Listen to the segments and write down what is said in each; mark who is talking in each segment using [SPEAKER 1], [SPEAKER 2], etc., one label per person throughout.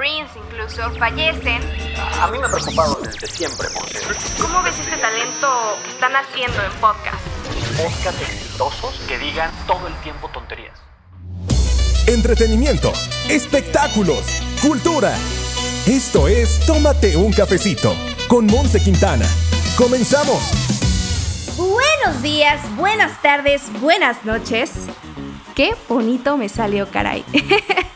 [SPEAKER 1] Prince incluso, fallecen.
[SPEAKER 2] A mí me ha preocupado desde siempre, Monse.
[SPEAKER 1] ¿Cómo ves este talento que están haciendo en podcast?
[SPEAKER 2] Podcast exitosos que digan todo el tiempo tonterías.
[SPEAKER 3] Entretenimiento, espectáculos, cultura. Esto es Tómate un cafecito con Monse Quintana. Comenzamos.
[SPEAKER 1] Buenos días, buenas tardes, buenas noches. Qué bonito me salió, caray.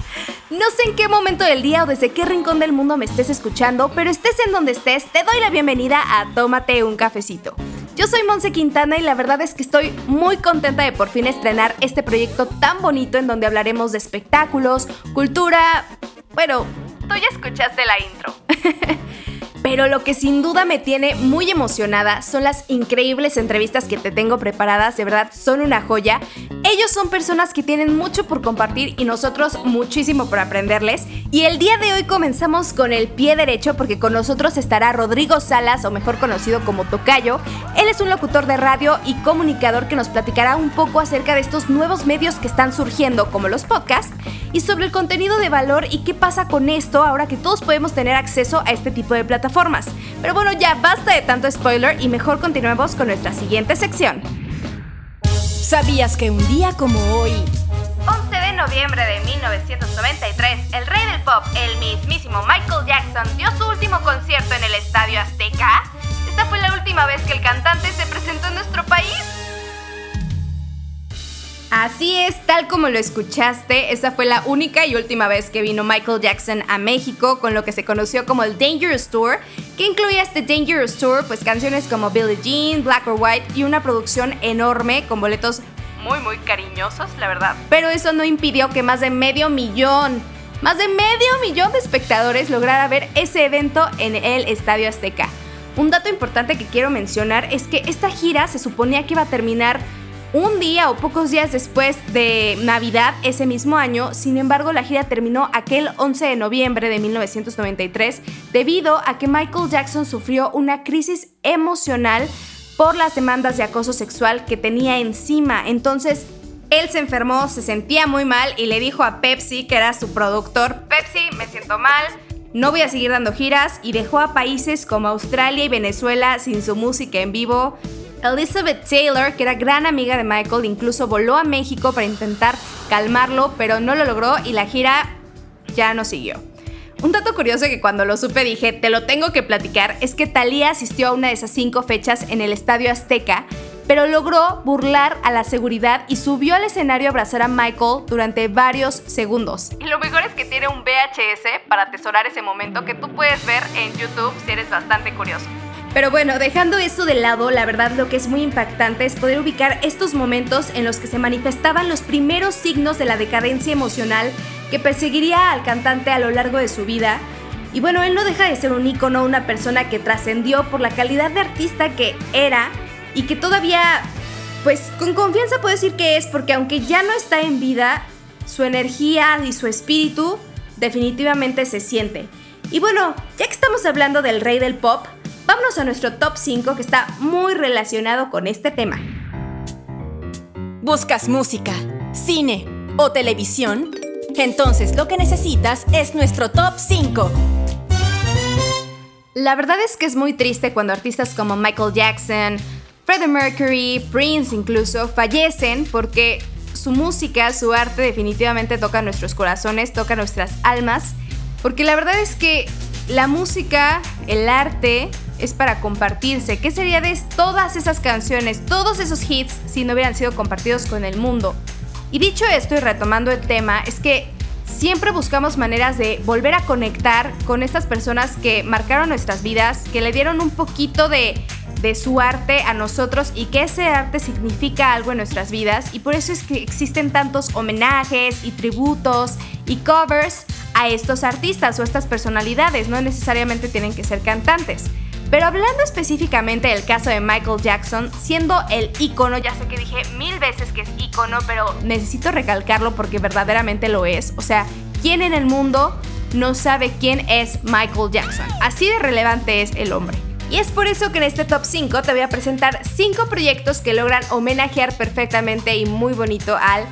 [SPEAKER 1] No sé en qué momento del día o desde qué rincón del mundo me estés escuchando, pero estés en donde estés, te doy la bienvenida a Tómate un cafecito. Yo soy Monse Quintana y la verdad es que estoy muy contenta de por fin estrenar este proyecto tan bonito en donde hablaremos de espectáculos, cultura... Bueno, tú ya escuchaste la intro. Pero lo que sin duda me tiene muy emocionada son las increíbles entrevistas que te tengo preparadas, de verdad son una joya. Ellos son personas que tienen mucho por compartir y nosotros muchísimo por aprenderles. Y el día de hoy comenzamos con el pie derecho porque con nosotros estará Rodrigo Salas, o mejor conocido como Tocayo. Él es un locutor de radio y comunicador que nos platicará un poco acerca de estos nuevos medios que están surgiendo, como los podcasts, y sobre el contenido de valor y qué pasa con esto ahora que todos podemos tener acceso a este tipo de plataformas formas. Pero bueno, ya basta de tanto spoiler y mejor continuemos con nuestra siguiente sección.
[SPEAKER 4] ¿Sabías que un día como hoy...
[SPEAKER 1] 11 de noviembre de 1993, el rey del pop, el mismísimo Michael Jackson, dio su último concierto en el Estadio Azteca. Esta fue la última vez que el cantante se presentó en nuestro país. Así es, tal como lo escuchaste, esa fue la única y última vez que vino Michael Jackson a México con lo que se conoció como el Dangerous Tour, que incluía este Dangerous Tour, pues canciones como Billie Jean, Black or White y una producción enorme con boletos muy muy cariñosos, la verdad. Pero eso no impidió que más de medio millón, más de medio millón de espectadores lograra ver ese evento en el Estadio Azteca. Un dato importante que quiero mencionar es que esta gira se suponía que iba a terminar un día o pocos días después de Navidad ese mismo año. Sin embargo, la gira terminó aquel 11 de noviembre de 1993 debido a que Michael Jackson sufrió una crisis emocional por las demandas de acoso sexual que tenía encima. Entonces, él se enfermó, se sentía muy mal y le dijo a Pepsi, que era su productor, Pepsi, me siento mal, no voy a seguir dando giras y dejó a países como Australia y Venezuela sin su música en vivo. Elizabeth Taylor, que era gran amiga de Michael, incluso voló a México para intentar calmarlo, pero no lo logró y la gira ya no siguió. Un dato curioso que cuando lo supe dije, te lo tengo que platicar, es que Thalía asistió a una de esas cinco fechas en el Estadio Azteca, pero logró burlar a la seguridad y subió al escenario a abrazar a Michael durante varios segundos. Y lo mejor es que tiene un VHS para atesorar ese momento que tú puedes ver en YouTube si eres bastante curioso. Pero bueno, dejando eso de lado, la verdad lo que es muy impactante es poder ubicar estos momentos en los que se manifestaban los primeros signos de la decadencia emocional que perseguiría al cantante a lo largo de su vida. Y bueno, él no deja de ser un ícono, una persona que trascendió por la calidad de artista que era y que todavía, pues con confianza puedo decir que es, porque aunque ya no está en vida, su energía y su espíritu definitivamente se siente. Y bueno, ya que estamos hablando del rey del pop, Vámonos a nuestro top 5 que está muy relacionado con este tema.
[SPEAKER 4] ¿Buscas música, cine o televisión? Entonces lo que necesitas es nuestro top 5.
[SPEAKER 1] La verdad es que es muy triste cuando artistas como Michael Jackson, Freddie Mercury, Prince incluso fallecen porque su música, su arte definitivamente toca nuestros corazones, toca nuestras almas, porque la verdad es que la música, el arte, es para compartirse. ¿Qué sería de todas esas canciones, todos esos hits, si no hubieran sido compartidos con el mundo? Y dicho esto y retomando el tema, es que siempre buscamos maneras de volver a conectar con estas personas que marcaron nuestras vidas, que le dieron un poquito de, de su arte a nosotros y que ese arte significa algo en nuestras vidas. Y por eso es que existen tantos homenajes y tributos y covers a estos artistas o estas personalidades. No necesariamente tienen que ser cantantes. Pero hablando específicamente del caso de Michael Jackson, siendo el icono, ya sé que dije mil veces que es icono, pero necesito recalcarlo porque verdaderamente lo es. O sea, ¿quién en el mundo no sabe quién es Michael Jackson? Así de relevante es el hombre. Y es por eso que en este top 5 te voy a presentar 5 proyectos que logran homenajear perfectamente y muy bonito al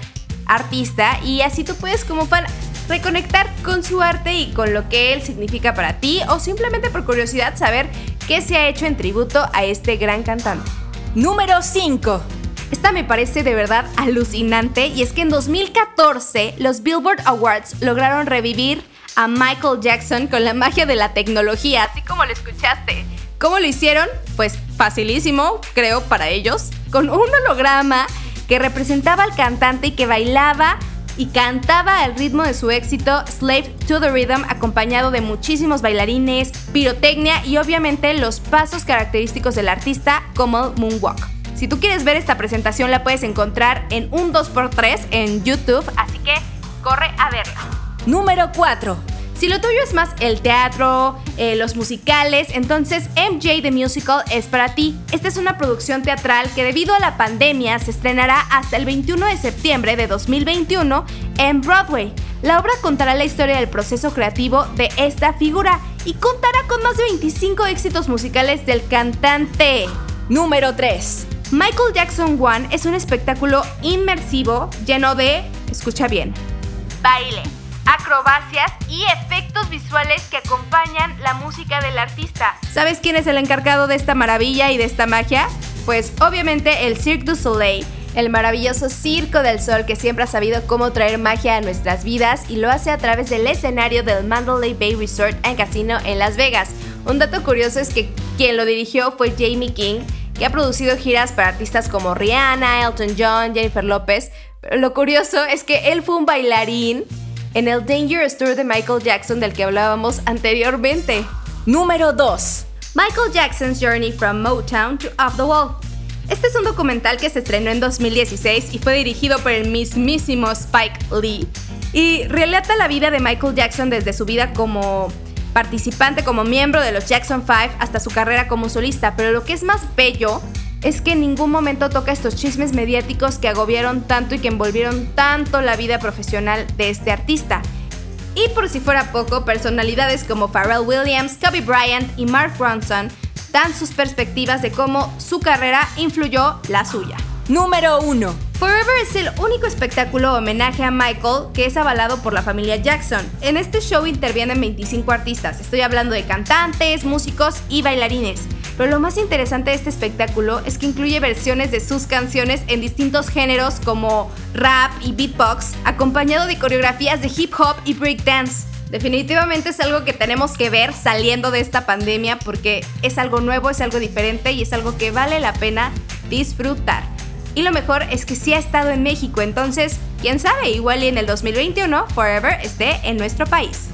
[SPEAKER 1] artista y así tú puedes como fan reconectar con su arte y con lo que él significa para ti o simplemente por curiosidad saber qué se ha hecho en tributo a este gran cantante.
[SPEAKER 4] Número 5.
[SPEAKER 1] Esta me parece de verdad alucinante y es que en 2014 los Billboard Awards lograron revivir a Michael Jackson con la magia de la tecnología, así como lo escuchaste. ¿Cómo lo hicieron? Pues facilísimo, creo, para ellos, con un holograma que representaba al cantante y que bailaba y cantaba al ritmo de su éxito Slave to the Rhythm acompañado de muchísimos bailarines, pirotecnia y obviamente los pasos característicos del artista como el moonwalk. Si tú quieres ver esta presentación la puedes encontrar en un 2x3 en YouTube, así que corre a verla.
[SPEAKER 4] Número 4.
[SPEAKER 1] Si lo tuyo es más el teatro, eh, los musicales, entonces MJ The Musical es para ti. Esta es una producción teatral que debido a la pandemia se estrenará hasta el 21 de septiembre de 2021 en Broadway. La obra contará la historia del proceso creativo de esta figura y contará con más de 25 éxitos musicales del cantante.
[SPEAKER 4] Número 3.
[SPEAKER 1] Michael Jackson One es un espectáculo inmersivo lleno de, escucha bien, baile acrobacias y efectos visuales que acompañan la música del artista. ¿Sabes quién es el encargado de esta maravilla y de esta magia? Pues obviamente el Cirque du Soleil, el maravilloso Circo del Sol que siempre ha sabido cómo traer magia a nuestras vidas y lo hace a través del escenario del Mandalay Bay Resort and Casino en Las Vegas. Un dato curioso es que quien lo dirigió fue Jamie King, que ha producido giras para artistas como Rihanna, Elton John, Jennifer López. Pero lo curioso es que él fue un bailarín en el Dangerous Tour de Michael Jackson del que hablábamos anteriormente.
[SPEAKER 4] Número 2.
[SPEAKER 1] Michael Jackson's Journey from Motown to Off the Wall. Este es un documental que se estrenó en 2016 y fue dirigido por el mismísimo Spike Lee y relata la vida de Michael Jackson desde su vida como participante, como miembro de los Jackson 5 hasta su carrera como solista, pero lo que es más bello es que en ningún momento toca estos chismes mediáticos que agobiaron tanto y que envolvieron tanto la vida profesional de este artista. Y por si fuera poco, personalidades como Pharrell Williams, Kobe Bryant y Mark Ronson dan sus perspectivas de cómo su carrera influyó la suya.
[SPEAKER 4] Número 1.
[SPEAKER 1] Forever es el único espectáculo homenaje a Michael que es avalado por la familia Jackson. En este show intervienen 25 artistas, estoy hablando de cantantes, músicos y bailarines. Pero lo más interesante de este espectáculo es que incluye versiones de sus canciones en distintos géneros como rap y beatbox, acompañado de coreografías de hip hop y breakdance. Definitivamente es algo que tenemos que ver saliendo de esta pandemia porque es algo nuevo, es algo diferente y es algo que vale la pena disfrutar. Y lo mejor es que sí ha estado en México, entonces, quién sabe, igual y en el 2021 Forever esté en nuestro país.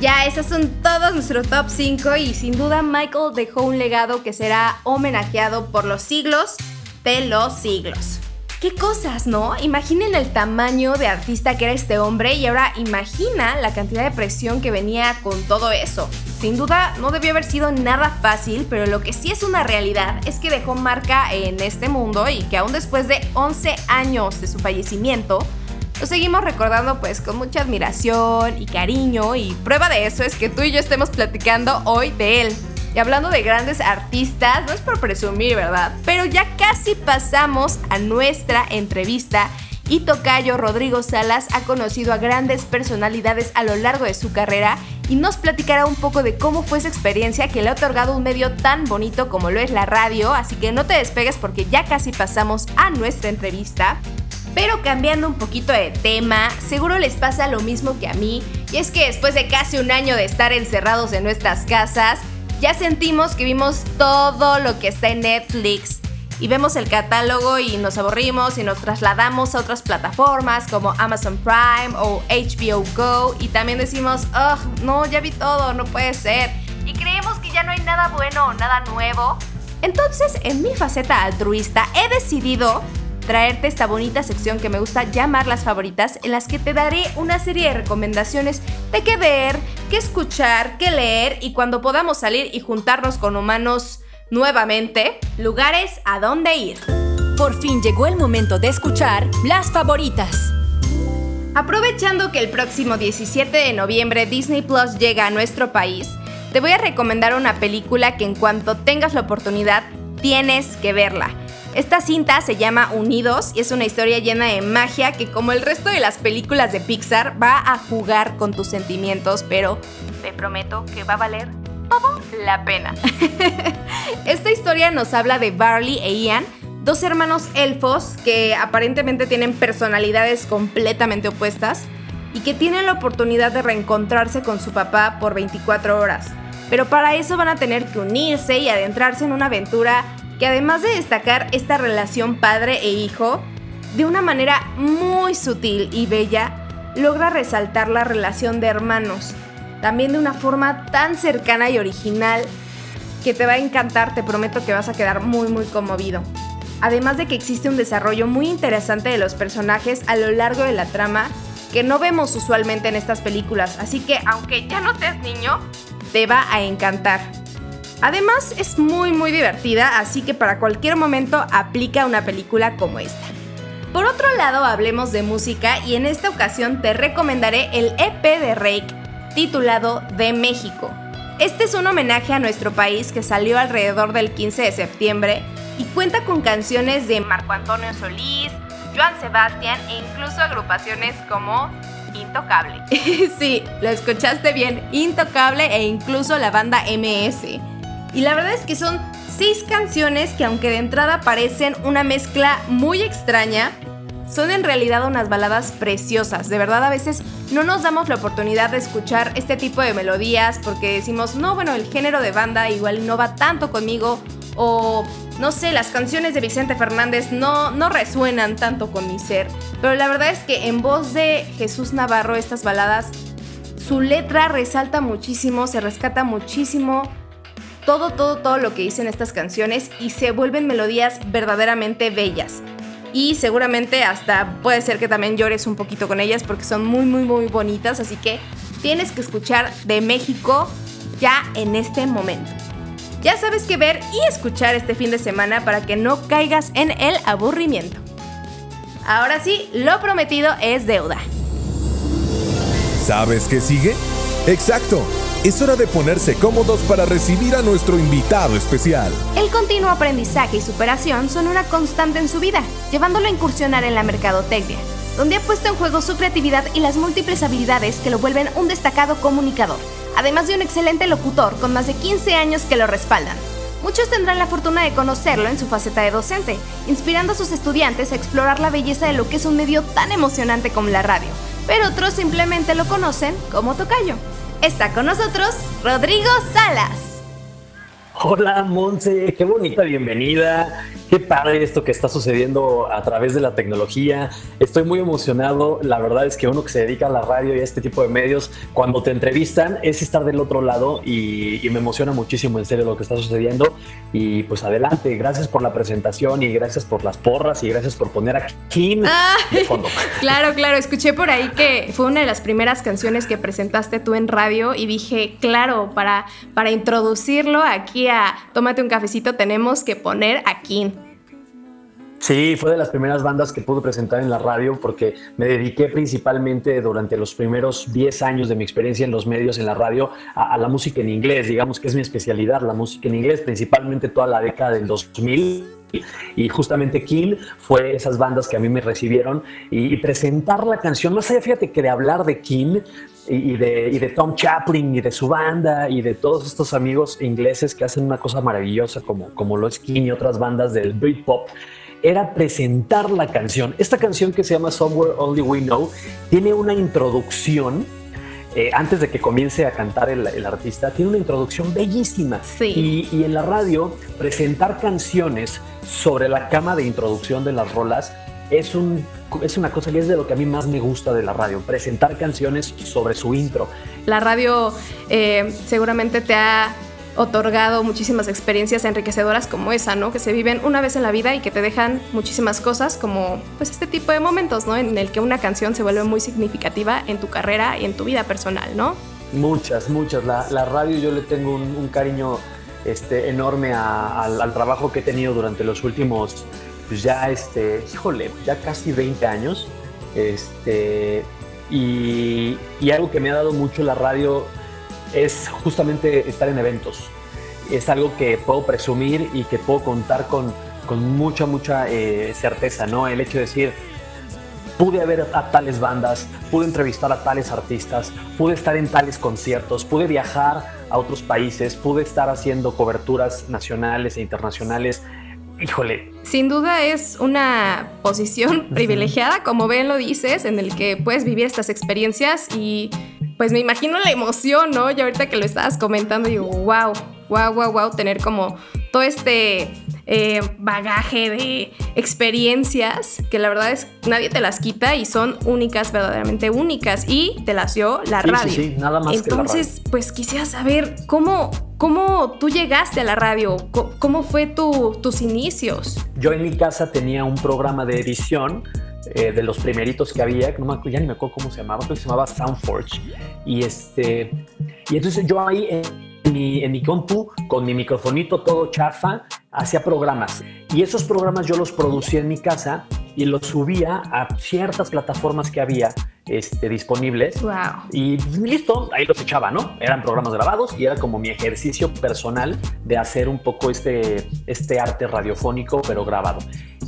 [SPEAKER 1] Ya, esos son todos nuestros top 5 y sin duda Michael dejó un legado que será homenajeado por los siglos de los siglos. Qué cosas, ¿no? Imaginen el tamaño de artista que era este hombre y ahora imagina la cantidad de presión que venía con todo eso. Sin duda no debió haber sido nada fácil, pero lo que sí es una realidad es que dejó marca en este mundo y que aún después de 11 años de su fallecimiento, lo seguimos recordando pues con mucha admiración y cariño y prueba de eso es que tú y yo estemos platicando hoy de él. Y hablando de grandes artistas, no es por presumir, ¿verdad? Pero ya casi pasamos a nuestra entrevista y Tocayo Rodrigo Salas ha conocido a grandes personalidades a lo largo de su carrera y nos platicará un poco de cómo fue esa experiencia que le ha otorgado un medio tan bonito como lo es la radio, así que no te despegues porque ya casi pasamos a nuestra entrevista. Pero cambiando un poquito de tema, seguro les pasa lo mismo que a mí, y es que después de casi un año de estar encerrados en nuestras casas, ya sentimos que vimos todo lo que está en Netflix y vemos el catálogo y nos aburrimos y nos trasladamos a otras plataformas como Amazon Prime o HBO Go y también decimos, oh, no, ya vi todo, no puede ser. Y creemos que ya no hay nada bueno o nada nuevo. Entonces, en mi faceta altruista, he decidido traerte esta bonita sección que me gusta llamar las favoritas, en las que te daré una serie de recomendaciones de qué ver, qué escuchar, qué leer y cuando podamos salir y juntarnos con humanos nuevamente, lugares a dónde ir.
[SPEAKER 4] Por fin llegó el momento de escuchar las favoritas.
[SPEAKER 1] Aprovechando que el próximo 17 de noviembre Disney Plus llega a nuestro país, te voy a recomendar una película que en cuanto tengas la oportunidad tienes que verla. Esta cinta se llama Unidos y es una historia llena de magia que como el resto de las películas de Pixar va a jugar con tus sentimientos, pero te prometo que va a valer todo la pena. Esta historia nos habla de Barley e Ian, dos hermanos elfos que aparentemente tienen personalidades completamente opuestas y que tienen la oportunidad de reencontrarse con su papá por 24 horas. Pero para eso van a tener que unirse y adentrarse en una aventura que además de destacar esta relación padre e hijo, de una manera muy sutil y bella, logra resaltar la relación de hermanos, también de una forma tan cercana y original que te va a encantar, te prometo que vas a quedar muy muy conmovido. Además de que existe un desarrollo muy interesante de los personajes a lo largo de la trama que no vemos usualmente en estas películas, así que aunque ya no seas niño, te va a encantar. Además es muy muy divertida, así que para cualquier momento aplica una película como esta. Por otro lado, hablemos de música y en esta ocasión te recomendaré el EP de Rake titulado De México. Este es un homenaje a nuestro país que salió alrededor del 15 de septiembre y cuenta con canciones de Marco Antonio Solís, Joan Sebastián e incluso agrupaciones como Intocable. sí, lo escuchaste bien, Intocable e incluso la banda MS. Y la verdad es que son seis canciones que aunque de entrada parecen una mezcla muy extraña, son en realidad unas baladas preciosas. De verdad a veces no nos damos la oportunidad de escuchar este tipo de melodías porque decimos, no, bueno, el género de banda igual no va tanto conmigo o no sé, las canciones de Vicente Fernández no, no resuenan tanto con mi ser. Pero la verdad es que en voz de Jesús Navarro estas baladas, su letra resalta muchísimo, se rescata muchísimo todo, todo, todo lo que dicen estas canciones y se vuelven melodías verdaderamente bellas. Y seguramente hasta puede ser que también llores un poquito con ellas porque son muy, muy, muy bonitas. Así que tienes que escuchar de México ya en este momento. Ya sabes qué ver y escuchar este fin de semana para que no caigas en el aburrimiento. Ahora sí, lo prometido es deuda.
[SPEAKER 3] ¿Sabes qué sigue? Exacto. Es hora de ponerse cómodos para recibir a nuestro invitado especial.
[SPEAKER 1] El continuo aprendizaje y superación son una constante en su vida, llevándolo a incursionar en la mercadotecnia, donde ha puesto en juego su creatividad y las múltiples habilidades que lo vuelven un destacado comunicador, además de un excelente locutor con más de 15 años que lo respaldan. Muchos tendrán la fortuna de conocerlo en su faceta de docente, inspirando a sus estudiantes a explorar la belleza de lo que es un medio tan emocionante como la radio, pero otros simplemente lo conocen como tocayo. Está con nosotros Rodrigo Salas.
[SPEAKER 5] Hola Monse, qué bonita bienvenida. Qué padre esto que está sucediendo a través de la tecnología. Estoy muy emocionado. La verdad es que uno que se dedica a la radio y a este tipo de medios, cuando te entrevistan, es estar del otro lado y, me emociona muchísimo en serio lo que está sucediendo. Y pues adelante, gracias por la presentación y gracias por las porras y gracias por poner a Kim de fondo.
[SPEAKER 1] Claro, claro. Escuché por ahí que fue una de las primeras canciones que presentaste tú en radio y dije, claro, para, para introducirlo aquí a Tómate un cafecito tenemos que poner a Kim.
[SPEAKER 5] Sí, fue de las primeras bandas que pude presentar en la radio porque me dediqué principalmente durante los primeros 10 años de mi experiencia en los medios, en la radio, a, la música en inglés, digamos que es mi especialidad, la música en inglés, principalmente toda la década del 2000. Y justamente Kill fue esas bandas que a mí me recibieron y, presentar la canción, más allá, fíjate que de hablar de Kill y, de, Tom Chaplin y de su banda y de todos estos amigos ingleses que hacen una cosa maravillosa como, como lo es King y otras bandas del Britpop, era presentar la canción. Esta canción que se llama Somewhere Only We Know tiene una introducción. Eh, antes de que comience a cantar el, artista, tiene una introducción bellísima.
[SPEAKER 1] Sí.
[SPEAKER 5] Y, en la radio, presentar canciones sobre la cama de introducción de las rolas es, un, es una cosa que es de lo que a mí más me gusta de la radio, presentar canciones sobre su intro.
[SPEAKER 1] La radio eh, seguramente te ha otorgado muchísimas experiencias enriquecedoras como esa, ¿no? Que se viven una vez en la vida y que te dejan muchísimas cosas como pues este tipo de momentos, ¿no? En el que una canción se vuelve muy significativa en tu carrera y en tu vida personal, ¿no?
[SPEAKER 5] Muchas, muchas. La, radio yo le tengo un, cariño este, enorme al, trabajo que he tenido durante los últimos, pues ya, este, híjole, ya casi 20 años. Este, y, y algo que me ha dado mucho la radio es justamente estar en eventos. Es algo que puedo presumir y que puedo contar con, con mucha, mucha eh, certeza, ¿no? El hecho de decir, pude ver a tales bandas, pude entrevistar a tales artistas, pude estar en tales conciertos, pude viajar a otros países, pude estar haciendo coberturas nacionales e internacionales. Híjole.
[SPEAKER 1] Sin duda es una posición privilegiada, como bien lo dices, en el que puedes vivir estas experiencias y pues me imagino la emoción, ¿no? Y ahorita que lo estabas comentando, digo, wow, wow, wow, wow, tener como todo este eh, bagaje de experiencias que la verdad es nadie te las quita y son únicas, verdaderamente únicas y te las dio la radio.
[SPEAKER 5] Sí, nada más.
[SPEAKER 1] Entonces, pues quisiera saber cómo, cómo tú llegaste a la radio, cómo, fue tu, tus inicios.
[SPEAKER 5] Yo en mi casa tenía un programa de edición eh, de los primeritos que había, no me, ya ni me acuerdo cómo se llamaba, creo que se llamaba Soundforge. Y, este, y entonces yo ahí en mi, en mi compu, con mi microfonito todo chafa, hacía programas y esos programas yo los producía en mi casa y los subía a ciertas plataformas que había este, disponibles. Y listo, ahí los echaba, ¿no? Eran programas grabados y era como mi ejercicio personal de hacer un poco este, este arte radiofónico, pero grabado.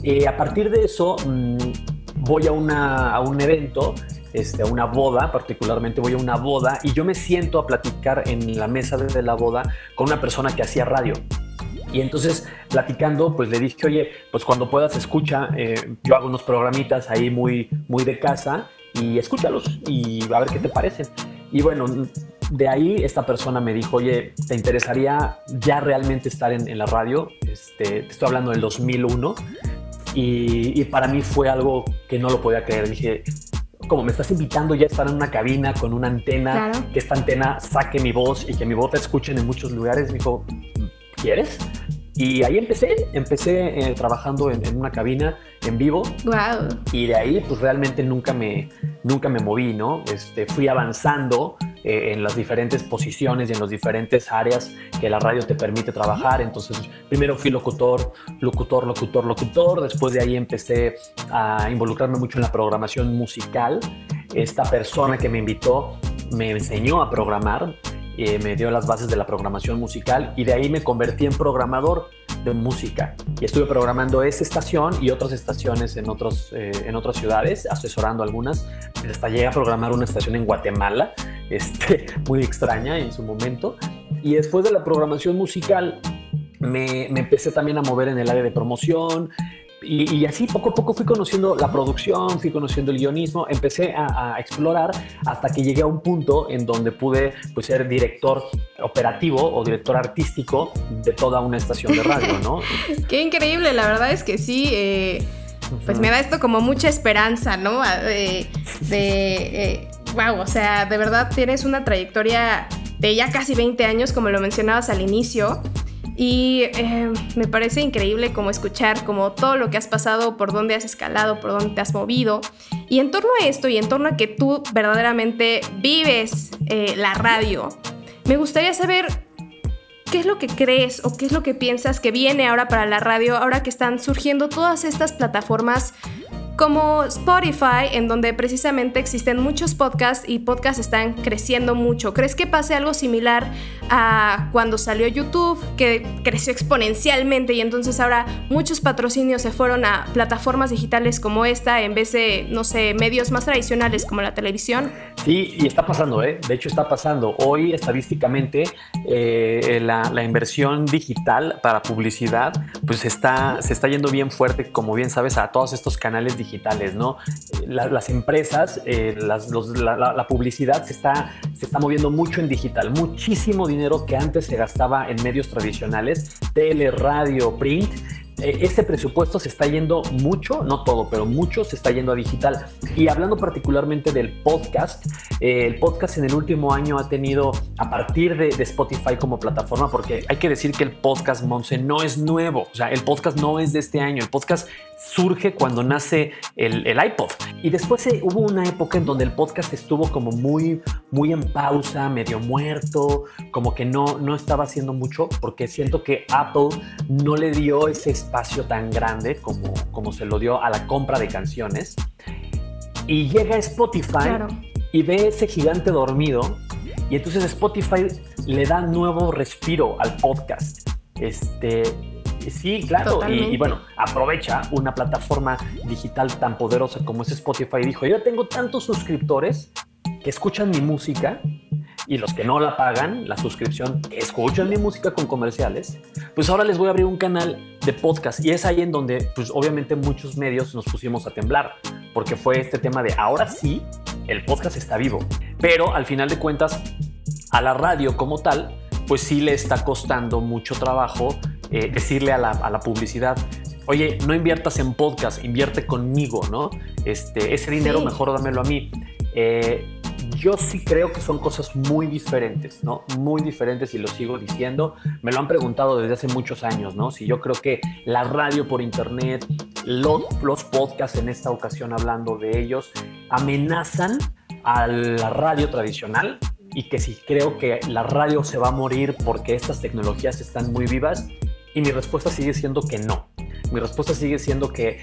[SPEAKER 5] Eh, a partir de eso, mm, voy a, una, a un evento este, a una boda, particularmente voy a una boda y yo me siento a platicar en la mesa de la boda con una persona que hacía radio. Y entonces, platicando, pues le dije, oye, pues cuando puedas escucha, eh, yo hago unos programitas ahí muy, muy de casa y escúchalos y a ver qué te parecen. Y bueno, de ahí esta persona me dijo, oye, ¿te interesaría ya realmente estar en, la radio? Este, te estoy hablando del 2001. Y, y, para mí fue algo que no lo podía creer. Dije, como me estás invitando ya a estar en una cabina con una antena, que esta antena saque mi voz y que mi voz te escuchen en muchos lugares, me dijo, ¿quieres? Y ahí empecé, empecé eh, trabajando en, una cabina en vivo.
[SPEAKER 1] Wow.
[SPEAKER 5] Y de ahí, pues realmente nunca me, nunca me moví, ¿no? Este, fui avanzando eh, en las diferentes posiciones y en las diferentes áreas que la radio te permite trabajar. Entonces, primero fui locutor, locutor, locutor, locutor. Después de ahí empecé a involucrarme mucho en la programación musical. Esta persona que me invitó me enseñó a programar eh, me dio las bases de la programación musical y de ahí me convertí en programador de música. Y estuve programando esa estación y otras estaciones en, otros, eh, en otras ciudades, asesorando algunas. Hasta llegué a programar una estación en Guatemala, este, muy extraña en su momento. Y después de la programación musical, me, me, empecé también a mover en el área de promoción, y, así poco a poco fui conociendo la producción, fui conociendo el guionismo, empecé a, explorar hasta que llegué a un punto en donde pude pues, ser director operativo o director artístico de toda una estación de radio, ¿no?
[SPEAKER 1] Qué increíble, la verdad es que sí. Eh, pues me da esto como mucha esperanza, ¿no? De, wow, eh, o sea, de verdad tienes una trayectoria de ya casi 20 años, como lo mencionabas al inicio. Y eh, me parece increíble como escuchar como todo lo que has pasado, por dónde has escalado, por dónde te has movido. Y en torno a esto y en torno a que tú verdaderamente vives eh, la radio, me gustaría saber qué es lo que crees o qué es lo que piensas que viene ahora para la radio, ahora que están surgiendo todas estas plataformas como Spotify, en donde precisamente existen muchos podcasts y podcasts están creciendo mucho. ¿Crees que pase algo similar a cuando salió YouTube, que creció exponencialmente y entonces ahora muchos patrocinios se fueron a plataformas digitales como esta en vez de, no sé, medios más tradicionales como la televisión?
[SPEAKER 5] Sí, y está pasando, ¿eh? De hecho, está pasando. Hoy, estadísticamente, eh, la, inversión digital para publicidad, pues está, se está yendo bien fuerte, como bien sabes, a todos estos canales digitales, ¿no? las empresas, eh, la, publicidad se está, se está moviendo mucho en digital, muchísimo dinero que antes se gastaba en medios tradicionales, tele, radio, print eh, ese presupuesto se está yendo mucho, no todo, pero mucho se está yendo a digital. Y hablando particularmente del podcast, eh, el podcast en el último año ha tenido, a partir de, Spotify como plataforma, porque hay que decir que el podcast, Monse, no es nuevo, o sea, el podcast no es de este año, el podcast surge cuando nace el, iPod. Y después eh, hubo una época en donde el podcast estuvo como muy, muy en pausa, medio muerto, como que no, no estaba haciendo mucho, porque siento que Apple no le dio ese espacio tan grande como, como se lo dio a la compra de canciones. Y llega Spotify y ve ese gigante dormido. Y entonces Spotify le da nuevo respiro al podcast. Este, Sí, claro. Y, bueno, aprovecha una plataforma digital tan poderosa como es Spotify. Y dijo, yo tengo tantos suscriptores que escuchan mi música y los que no la pagan, la suscripción, que escuchan mi música con comerciales, pues ahora les voy a abrir un canal de podcast. Y es ahí en donde, pues obviamente muchos medios nos pusimos a temblar, porque fue este tema de ahora sí, el podcast está vivo. Pero al final de cuentas, a la radio como tal, pues sí le está costando mucho trabajo eh, decirle a la, publicidad, oye, no inviertas en podcast, invierte conmigo, ¿no? Este, ese dinero mejor dámelo a mí. Eh, yo sí creo que son cosas muy diferentes, ¿no? Muy diferentes y lo sigo diciendo. Me lo han preguntado desde hace muchos años, ¿no? Si yo creo que la radio por internet, los, los podcasts en esta ocasión hablando de ellos, amenazan a la radio tradicional y que si creo que la radio se va a morir porque estas tecnologías están muy vivas, y mi respuesta sigue siendo que no. Mi respuesta sigue siendo que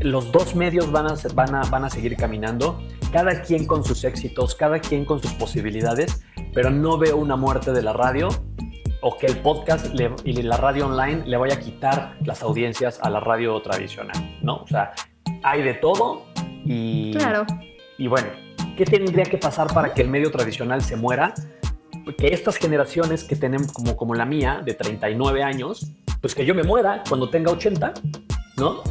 [SPEAKER 5] los dos medios van a, van a, van a seguir caminando, cada quien con sus éxitos, cada quien con sus posibilidades, pero no veo una muerte de la radio o que el podcast y la radio online le vaya a quitar las audiencias a la radio tradicional, ¿no? O sea, hay de todo y...
[SPEAKER 1] Claro.
[SPEAKER 5] Y bueno, ¿qué tendría que pasar para que el medio tradicional se muera? Que estas generaciones que tenemos como, como la mía, de 39 años, pues que yo me muera cuando tenga 80, ¿no?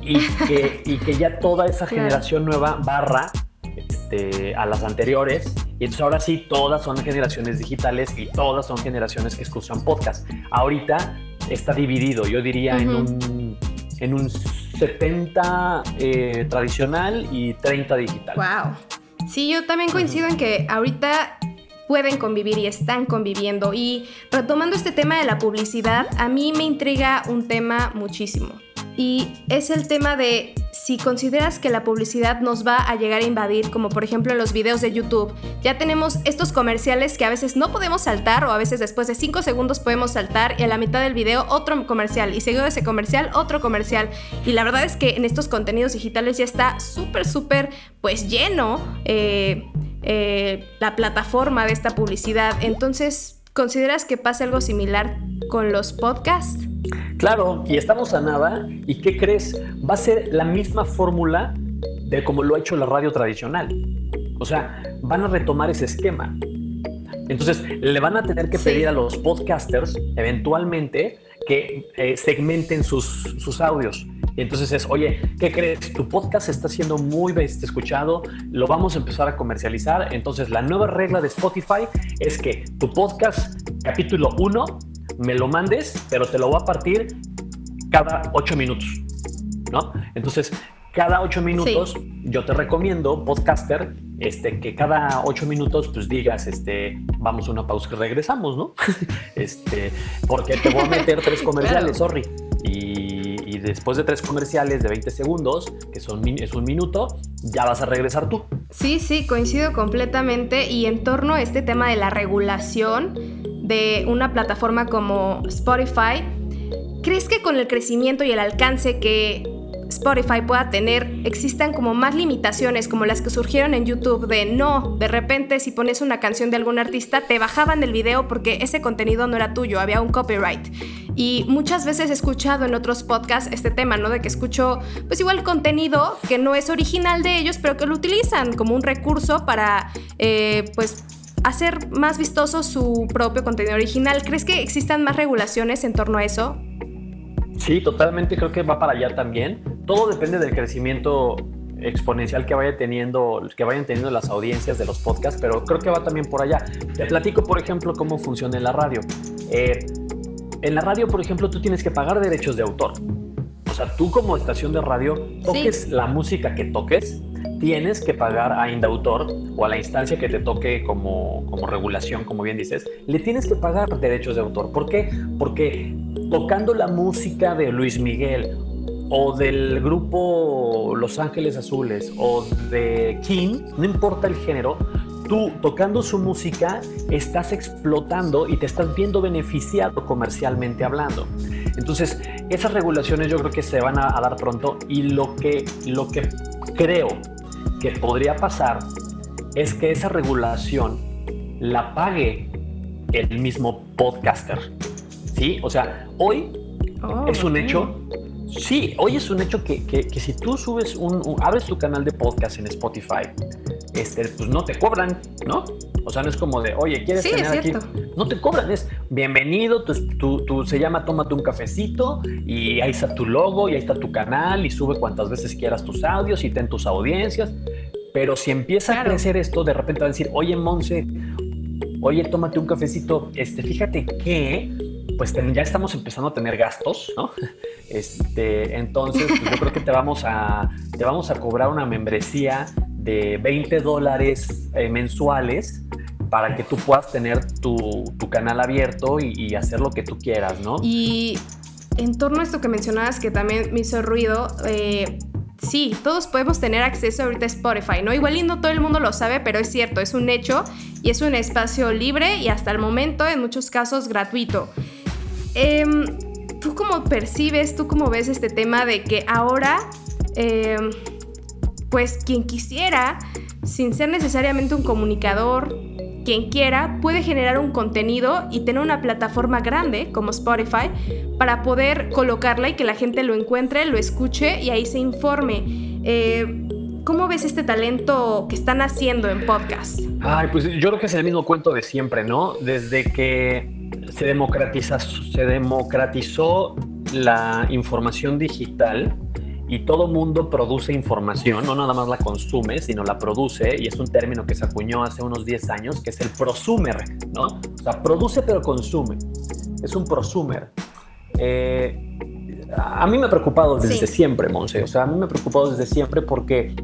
[SPEAKER 5] Y que, y que ya toda esa generación nueva barra este, a las anteriores. Y entonces ahora sí, todas son generaciones digitales y todas son generaciones que escuchan podcast. Ahorita está dividido, yo diría, en, un, en un 70 eh, tradicional y 30 digital.
[SPEAKER 1] Wow. Sí, yo también coincido en que ahorita pueden convivir y están conviviendo. Y retomando este tema de la publicidad, a mí me intriga un tema muchísimo. Y es el tema de si consideras que la publicidad nos va a llegar a invadir, como por ejemplo en los videos de YouTube, ya tenemos estos comerciales que a veces no podemos saltar o a veces después de 5 segundos podemos saltar y a la mitad del video otro comercial y seguido de ese comercial otro comercial. Y la verdad es que en estos contenidos digitales ya está súper, súper pues lleno. Eh, eh, la plataforma de esta publicidad. Entonces, ¿consideras que pasa algo similar con los podcasts?
[SPEAKER 5] Claro, y estamos a nada. ¿Y qué crees? Va a ser la misma fórmula de como lo ha hecho la radio tradicional. O sea, van a retomar ese esquema. Entonces, le van a tener que pedir a los podcasters eventualmente que eh, segmenten sus, sus audios. Y entonces es, oye, ¿qué crees? Tu podcast está siendo muy escuchado, lo vamos a empezar a comercializar. Entonces la nueva regla de Spotify es que tu podcast, capítulo 1, me lo mandes, pero te lo voy a partir cada 8 minutos. ¿No? Entonces, cada 8 minutos yo te recomiendo, podcaster, este, que cada 8 minutos pues digas, este, vamos a una pausa y regresamos, ¿no? este, porque te voy a meter tres comerciales, sorry. Después de tres comerciales de 20 segundos, que son, es un minuto, ya vas a regresar tú.
[SPEAKER 1] Sí, sí, coincido completamente. Y en torno a este tema de la regulación de una plataforma como Spotify, ¿crees que con el crecimiento y el alcance que Spotify pueda tener, existan como más limitaciones como las que surgieron en YouTube de no, de repente si pones una canción de algún artista te bajaban el video porque ese contenido no era tuyo, había un copyright. Y muchas veces he escuchado en otros podcasts este tema, ¿no? De que escucho pues igual contenido que no es original de ellos, pero que lo utilizan como un recurso para eh, pues hacer más vistoso su propio contenido original. ¿Crees que existan más regulaciones en torno a eso?
[SPEAKER 5] Sí, totalmente creo que va para allá también. Todo depende del crecimiento exponencial que vaya teniendo, que vayan teniendo las audiencias de los podcasts, pero creo que va también por allá. Te platico, por ejemplo, cómo funciona en la radio. Eh, en la radio, por ejemplo, tú tienes que pagar derechos de autor. O sea, tú como estación de radio, toques la música que toques, tienes que pagar a Indautor o a la instancia que te toque como, como regulación, como bien dices, le tienes que pagar derechos de autor. ¿Por qué? Porque tocando la música de Luis Miguel o del grupo Los Ángeles Azules o de King, no importa el género, tú tocando su música estás explotando y te estás viendo beneficiado comercialmente hablando. Entonces, esas regulaciones yo creo que se van a, dar pronto y lo que, lo que creo que podría pasar es que esa regulación la pague el mismo podcaster. ¿Sí? O sea, hoy
[SPEAKER 1] Oh,
[SPEAKER 5] es un hecho. Sí, hoy es un hecho que, que- que si tú subes un, un- abres tu canal de podcast en Spotify, este, pues no te cobran, ¿no? O sea, no es como de, oye, ¿quieres
[SPEAKER 1] Sí,
[SPEAKER 5] tener aquí? No te cobran, es bienvenido, tu, tu- tu- se llama Tómate un cafecito y ahí está tu logo y ahí está tu canal y sube cuantas veces quieras tus audios y ten tus audiencias. Pero si empieza a crecer esto, de repente va a decir, oye, Monse, oye, tómate un cafecito, este, fíjate que, pues ya estamos empezando a tener gastos, ¿no? Este, entonces, pues, yo creo que te vamos a, te vamos a cobrar una membresía de 20 dólares eh, mensuales para que tú puedas tener tu, tu canal abierto y, y hacer lo que tú quieras, ¿no?
[SPEAKER 1] Y en torno a esto que mencionabas, que también me hizo ruido, eh, sí, todos podemos tener acceso ahorita a Spotify, ¿no? Igual y no todo el mundo lo sabe, pero es cierto, es un hecho y es un espacio libre y hasta el momento, en muchos casos, gratuito. Em, ¿Tú cómo percibes, tú cómo ves este tema de que ahora, em, pues quien quisiera, sin ser necesariamente un comunicador, quien quiera, puede generar un contenido y tener una plataforma grande como Spotify para poder colocarla y que la gente lo encuentre, lo escuche y ahí se informe? Eh, ¿Cómo ves este talento que están haciendo en podcast?
[SPEAKER 5] Ay, pues yo creo que es el mismo cuento de siempre, ¿no? Desde que se democratiza, se democratizó la información digital y todo mundo produce información, no nada más la consume, sino la produce, y es un término que se acuñó hace unos 10 años, que es el prosumer, ¿no? O sea, produce pero consume. Es un prosumer. Eh, a mí me ha preocupado desde
[SPEAKER 1] Sí.
[SPEAKER 5] siempre, Monse. O sea, a mí me ha preocupado desde siempre porque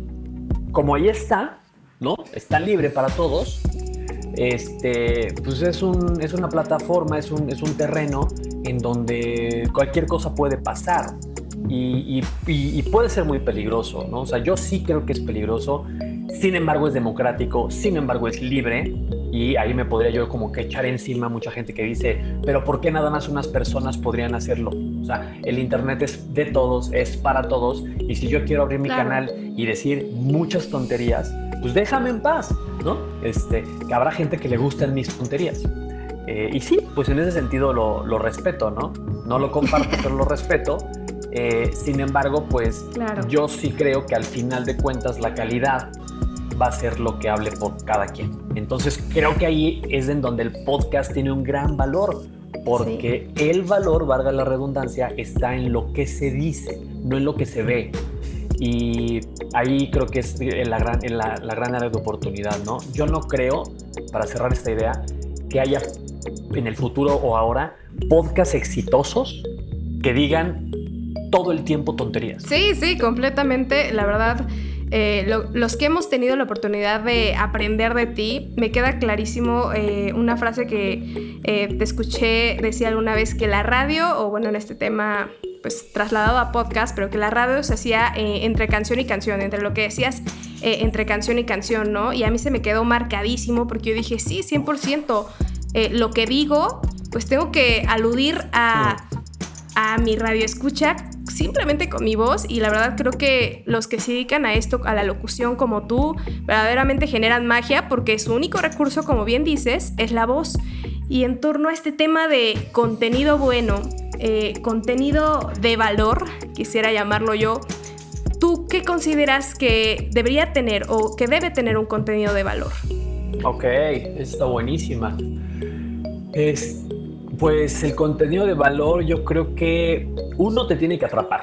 [SPEAKER 5] como ahí está, ¿no? Está libre para todos. Este, pues es, un, es una plataforma, es un, es un terreno en donde cualquier cosa puede pasar y, y- y- y puede ser muy peligroso, ¿no? O sea, yo sí creo que es peligroso, sin embargo es democrático, sin embargo es libre y ahí me podría yo como que echar encima a mucha gente que dice, pero ¿por qué nada más unas personas podrían hacerlo? O sea, el Internet es de todos, es para todos y si yo quiero abrir mi
[SPEAKER 1] Claro.
[SPEAKER 5] canal y decir muchas tonterías, pues déjame en paz, ¿no? Este, que habrá gente que le gustan mis tonterías. Eh, y sí, pues en ese sentido lo, lo respeto, ¿no? No lo comparto, pero lo respeto. Eh, sin embargo, pues
[SPEAKER 1] Claro.
[SPEAKER 5] yo sí creo que al final de cuentas la calidad va a ser lo que hable por cada quien. Entonces creo que ahí es en donde el podcast tiene un gran valor, porque el valor, valga la redundancia, está en lo que se dice, no en lo que se ve. Y ahí creo que es la gran, la gran área de oportunidad, ¿no? Yo no creo, para cerrar esta idea, que haya en el futuro o ahora podcasts exitosos que digan todo el tiempo tonterías.
[SPEAKER 1] Sí, sí, completamente. La verdad, eh, lo- los que hemos tenido la oportunidad de aprender de ti, me queda clarísimo eh, una frase que eh, te escuché decir alguna vez que la radio, o bueno, en este tema, pues trasladado a podcast, pero que la radio se hacía entre canción y canción, entre lo que decías entre canción y canción, ¿no? Y a mí se me quedó marcadísimo porque yo dije, sí, 100%, eh, lo que digo, pues tengo que aludir a a mi radio escucha simplemente con mi voz y la verdad creo que los que se dedican a esto, a la locución como tú, verdaderamente generan magia porque su único recurso, como bien dices, es la voz. Y en torno a este tema de contenido bueno, eh, contenido de valor, quisiera llamarlo yo, ¿tú qué consideras que debería tener o que debe tener un contenido de valor?
[SPEAKER 5] Ok, está buenísima. Es, pues el contenido de valor yo creo que uno te tiene que atrapar.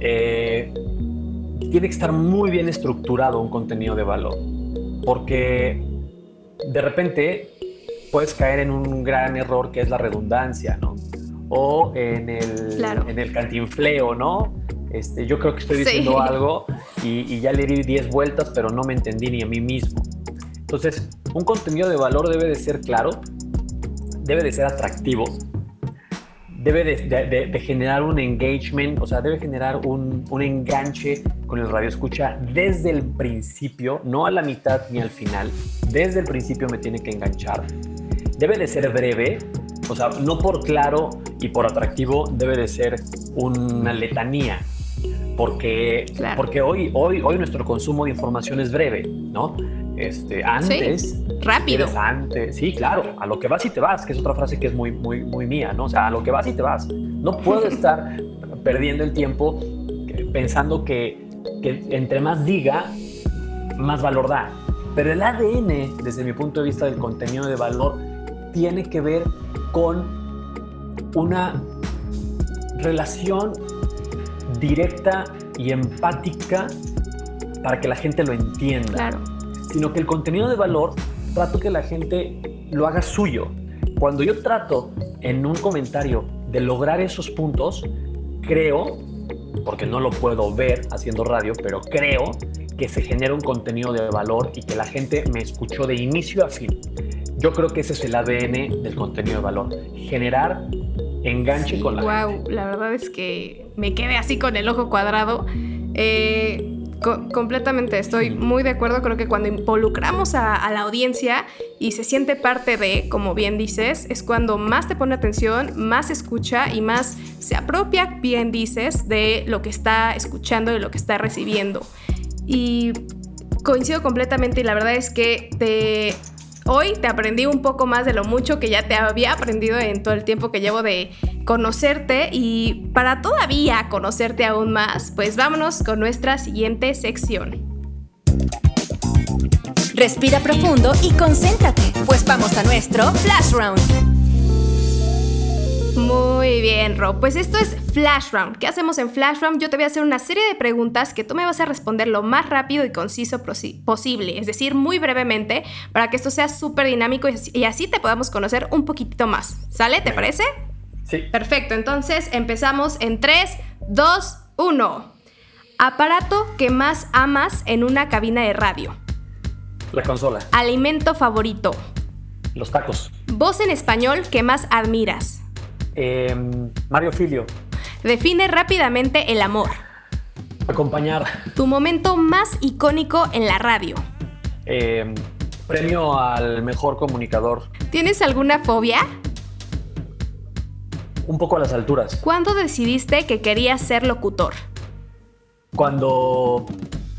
[SPEAKER 5] Eh, tiene que estar muy bien estructurado un contenido de valor. Porque de repente puedes caer en un gran error que es la redundancia, ¿no? O en el,
[SPEAKER 1] Claro.
[SPEAKER 5] en el cantinfleo, ¿no? Este, yo creo que estoy
[SPEAKER 1] Sí.
[SPEAKER 5] diciendo algo y, y ya le di 10 vueltas, pero no me entendí ni a mí mismo. Entonces, un contenido de valor debe de ser claro, debe de ser atractivo, debe de, generar un engagement, o sea, debe generar un, un enganche con el radio escucha desde el principio, no a la mitad ni al final, desde el principio me tiene que enganchar. Debe de ser breve, o sea, no por claro y por atractivo, debe de ser una letanía. Porque,
[SPEAKER 1] Claro.
[SPEAKER 5] porque hoy, hoy, hoy nuestro consumo de información es breve, ¿no? este, antes.
[SPEAKER 1] rápido.
[SPEAKER 5] Antes. Sí, claro, a lo que vas y te vas, que es otra frase que es muy, muy, muy mía, ¿no? O sea, a lo que vas y te vas. No puedo estar perdiendo el tiempo pensando que, que entre más diga, más valor da. Pero el ADN, desde mi punto de vista del contenido de valor, tiene que ver con una relación directa y empática para que la gente lo entienda.
[SPEAKER 1] Claro.
[SPEAKER 5] Sino que el contenido de valor trato que la gente lo haga suyo. Cuando yo trato en un comentario de lograr esos puntos, creo, porque no lo puedo ver haciendo radio, pero creo que se genera un contenido de valor y que la gente me escuchó de inicio a fin. Yo creo que ese es el ADN del contenido de valor. Generar enganche con la
[SPEAKER 1] wow,
[SPEAKER 5] gente.
[SPEAKER 1] la verdad es que me quedé así con el ojo cuadrado. Eh, co completamente estoy muy de acuerdo. Creo que cuando involucramos a, a, la audiencia y se siente parte de, como bien dices, es cuando más te pone atención, más escucha y más se apropia, bien dices, de lo que está escuchando y lo que está recibiendo. Y coincido completamente y la verdad es que te, hoy te aprendí un poco más de lo mucho que ya te había aprendido en todo el tiempo que llevo de conocerte y para todavía conocerte aún más, pues vámonos con nuestra siguiente sección.
[SPEAKER 4] Respira profundo y concéntrate, pues vamos a nuestro Flash Round.
[SPEAKER 1] Muy bien, Rob. Pues esto es Flash Round. ¿Qué hacemos en Flash Round? Yo te voy a hacer una serie de preguntas que tú me vas a responder lo más rápido y conciso posible, es decir, muy brevemente, para que esto sea súper dinámico y así te podamos conocer un poquitito más. ¿Sale? ¿Te parece?
[SPEAKER 5] Sí.
[SPEAKER 1] Perfecto. Entonces empezamos en 3, 2, 1. Aparato que más amas en una cabina de radio.
[SPEAKER 5] La consola.
[SPEAKER 1] Alimento favorito.
[SPEAKER 5] Los tacos.
[SPEAKER 1] Voz en español que más admiras.
[SPEAKER 5] Eh, Mario Filio.
[SPEAKER 1] Define rápidamente el amor.
[SPEAKER 5] Acompañar.
[SPEAKER 1] Tu momento más icónico en la radio.
[SPEAKER 5] Eh, premio al mejor comunicador.
[SPEAKER 1] ¿Tienes alguna fobia?
[SPEAKER 5] Un poco a las alturas.
[SPEAKER 1] ¿Cuándo decidiste que querías ser locutor?
[SPEAKER 5] Cuando,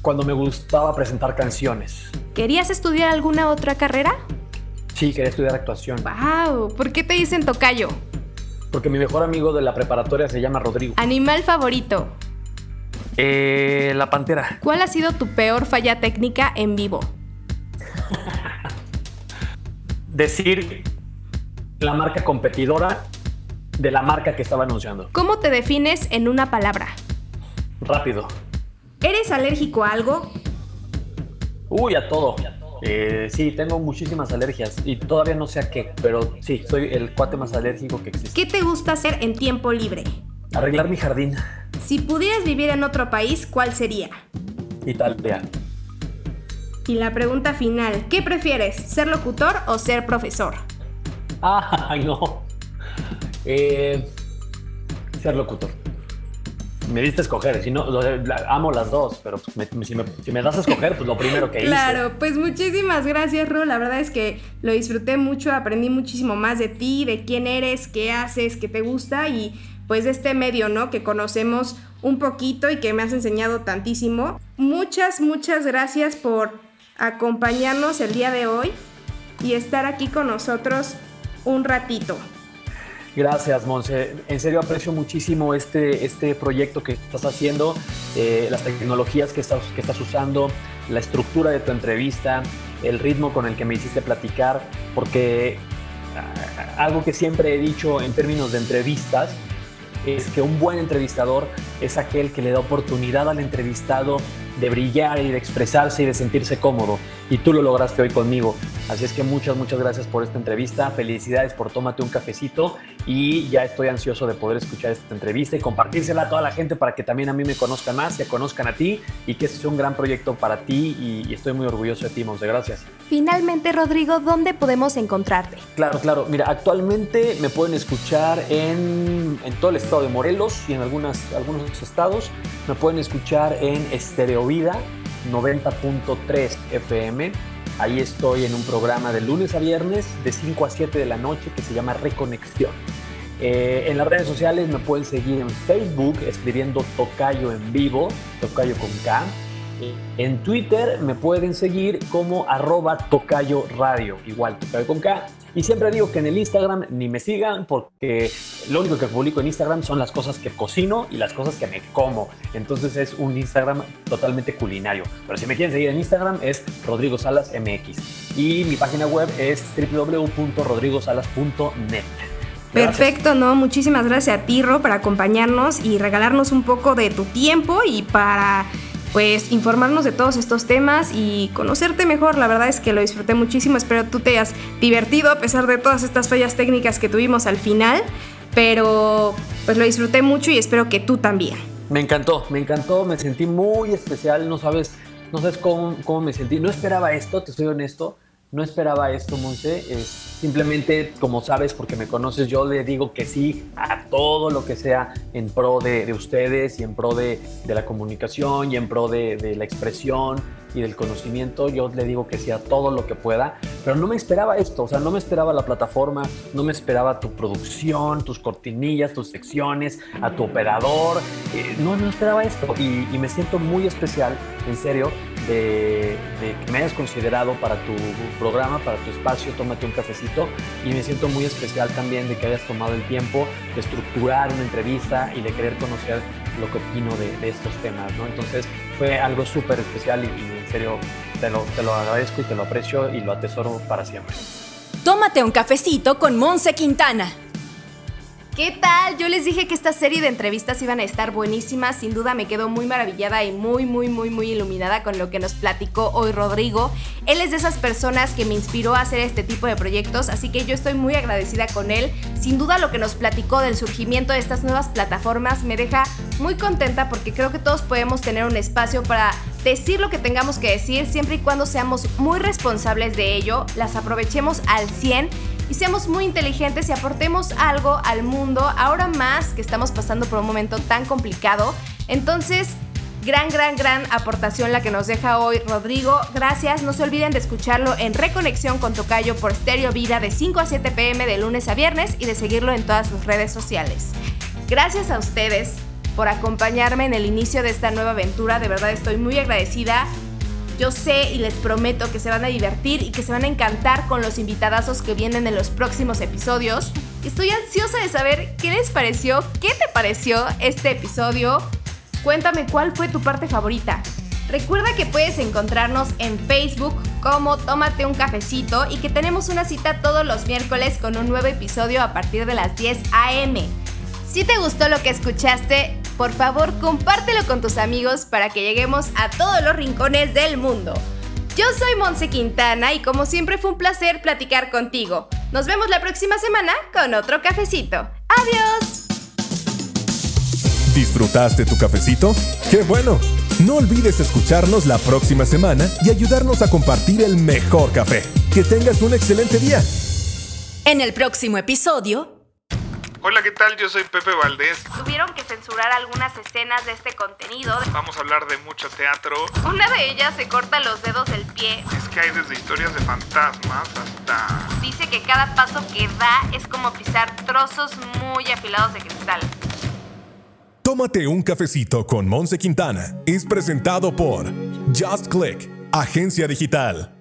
[SPEAKER 5] cuando me gustaba presentar canciones.
[SPEAKER 1] ¿Querías estudiar alguna otra carrera?
[SPEAKER 5] Sí, quería estudiar actuación.
[SPEAKER 1] ¡Wow! ¿Por qué te dicen tocayo?
[SPEAKER 5] Porque mi mejor amigo de la preparatoria se llama Rodrigo.
[SPEAKER 1] ¿Animal favorito?
[SPEAKER 5] Eh, la pantera.
[SPEAKER 1] ¿Cuál ha sido tu peor falla técnica en vivo?
[SPEAKER 5] Decir la marca competidora de la marca que estaba anunciando.
[SPEAKER 1] ¿Cómo te defines en una palabra?
[SPEAKER 5] Rápido.
[SPEAKER 1] ¿Eres alérgico a algo?
[SPEAKER 5] Uy, a todo. Eh, sí, tengo muchísimas alergias y todavía no sé a qué, pero sí, soy el cuate más alérgico que existe.
[SPEAKER 1] ¿Qué te gusta hacer en tiempo libre?
[SPEAKER 5] Arreglar mi jardín.
[SPEAKER 1] Si pudieras vivir en otro país, ¿cuál sería?
[SPEAKER 5] Italia.
[SPEAKER 1] Y la pregunta final, ¿qué prefieres, ser locutor o ser profesor?
[SPEAKER 5] Ay, no. Eh, ser locutor me diste a escoger, si no, amo las dos, pero me, si, me, das a escoger, pues lo primero que
[SPEAKER 1] claro,
[SPEAKER 5] hice.
[SPEAKER 1] Claro, pues muchísimas gracias, Ru. La verdad es que lo disfruté mucho, aprendí muchísimo más de ti, de quién eres, qué haces, qué te gusta y pues de este medio, ¿no? Que conocemos un poquito y que me has enseñado tantísimo. Muchas, muchas gracias por acompañarnos el día de hoy y estar aquí con nosotros un ratito.
[SPEAKER 5] Gracias, Monse. En serio aprecio muchísimo este, este proyecto que estás haciendo, eh, las tecnologías que estás, que estás usando, la estructura de tu entrevista, el ritmo con el que me hiciste platicar, porque algo que siempre he dicho en términos de entrevistas es que un buen entrevistador es aquel que le da oportunidad al entrevistado de brillar y de expresarse y de sentirse cómodo. Y tú lo lograste hoy conmigo. Así es que muchas, muchas gracias por esta entrevista. Felicidades por tómate un cafecito y ya estoy ansioso de poder escuchar esta entrevista y compartírsela a toda la gente para que también a mí me conozcan más, se conozcan a ti y que este sea un gran proyecto para ti y, y estoy muy orgulloso de ti, Monse. Gracias.
[SPEAKER 1] Finalmente, Rodrigo, ¿dónde podemos encontrarte?
[SPEAKER 5] Claro, claro. Mira, actualmente me pueden escuchar en, en todo el estado de Morelos y en algunos estados. Me pueden escuchar en Estereo Vida 90.3 FM. Ahí estoy en un programa de lunes a viernes de 5 a 7 de la noche que se llama Reconexión. Eh, en las redes sociales me pueden seguir en Facebook escribiendo Tocayo en vivo, Tocayo con K. En Twitter me pueden seguir como arroba tocayo radio, igual tocayo con K. Y siempre digo que en el Instagram ni me sigan porque lo único que publico en Instagram son las cosas que cocino y las cosas que me como. Entonces es un Instagram totalmente culinario. Pero si me quieren seguir en Instagram es Rodrigo Salas MX. Y mi página web es www.rodrigosalas.net.
[SPEAKER 1] Perfecto, ¿no? Muchísimas gracias a ti, Ro, por acompañarnos y regalarnos un poco de tu tiempo y para pues informarnos de todos estos temas y conocerte mejor. La verdad es que lo disfruté muchísimo. Espero tú te hayas divertido a pesar de todas estas fallas técnicas que tuvimos al final. Pero pues lo disfruté mucho y espero que tú también.
[SPEAKER 5] Me encantó, me encantó, me sentí muy especial, no sabes, no sabes cómo, cómo me sentí. No esperaba esto, te soy honesto. No esperaba esto, Monse. Simplemente, como sabes, porque me conoces, yo le digo que sí a todo lo que sea en pro de, ustedes y en pro de, la comunicación y en pro de, la expresión y del conocimiento, yo le digo que sí a todo lo que pueda, pero no me esperaba esto, o sea, no me esperaba la plataforma, no me esperaba tu producción, tus cortinillas, tus secciones, a tu operador, eh, no, no esperaba esto. Y, me siento muy especial, en serio, de, que me hayas considerado para tu programa, para tu espacio, tómate un cafecito y me siento muy especial también de que hayas tomado el tiempo de estructurar una entrevista y de querer conocer lo que opino de, estos temas, ¿no? Entonces fue algo súper especial y, en serio te lo, te lo agradezco y te lo aprecio y lo atesoro para siempre.
[SPEAKER 4] Tómate un cafecito con Monse Quintana.
[SPEAKER 1] ¿Qué tal? Yo les dije que esta serie de entrevistas iban a estar buenísimas. Sin duda me quedo muy maravillada y muy, muy, muy, muy iluminada con lo que nos platicó hoy Rodrigo. Él es de esas personas que me inspiró a hacer este tipo de proyectos, así que yo estoy muy agradecida con él. Sin duda lo que nos platicó del surgimiento de estas nuevas plataformas me deja muy contenta porque creo que todos podemos tener un espacio para decir lo que tengamos que decir siempre y cuando seamos muy responsables de ello, las aprovechemos al 100 y seamos muy inteligentes y aportemos algo al mundo, ahora más que estamos pasando por un momento tan complicado. Entonces, gran, gran, gran aportación la que nos deja hoy Rodrigo. Gracias, no se olviden de escucharlo en Reconexión con Tocayo por Stereo Vida de 5 a 7 pm de lunes a viernes y de seguirlo en todas sus redes sociales. Gracias a ustedes por acompañarme en el inicio de esta nueva aventura, de verdad estoy muy agradecida. Yo sé y les prometo que se van a divertir y que se van a encantar con los invitadazos que vienen en los próximos episodios. Estoy ansiosa de saber qué les pareció, qué te pareció este episodio. Cuéntame cuál fue tu parte favorita. Recuerda que puedes encontrarnos en Facebook como Tómate un cafecito y que tenemos una cita todos los miércoles con un nuevo episodio a partir de las 10 a.m. Si te gustó lo que escuchaste, por favor compártelo con tus amigos para que lleguemos a todos los rincones del mundo. Yo soy Monse Quintana y como siempre fue un placer platicar contigo. Nos vemos la próxima semana con otro cafecito. ¡Adiós!
[SPEAKER 3] ¿Disfrutaste tu cafecito? ¡Qué bueno! No olvides escucharnos la próxima semana y ayudarnos a compartir el mejor café. Que tengas un excelente día.
[SPEAKER 4] En el próximo episodio,
[SPEAKER 6] Hola, ¿qué tal? Yo soy Pepe Valdés.
[SPEAKER 1] Tuvieron que censurar algunas escenas de este contenido.
[SPEAKER 6] Vamos a hablar de mucho teatro.
[SPEAKER 1] Una de ellas se corta los dedos del pie.
[SPEAKER 6] Es que hay desde historias de fantasmas hasta...
[SPEAKER 1] Dice que cada paso que da es como pisar trozos muy afilados de cristal.
[SPEAKER 3] Tómate un cafecito con Monse Quintana. Es presentado por Just Click, agencia digital.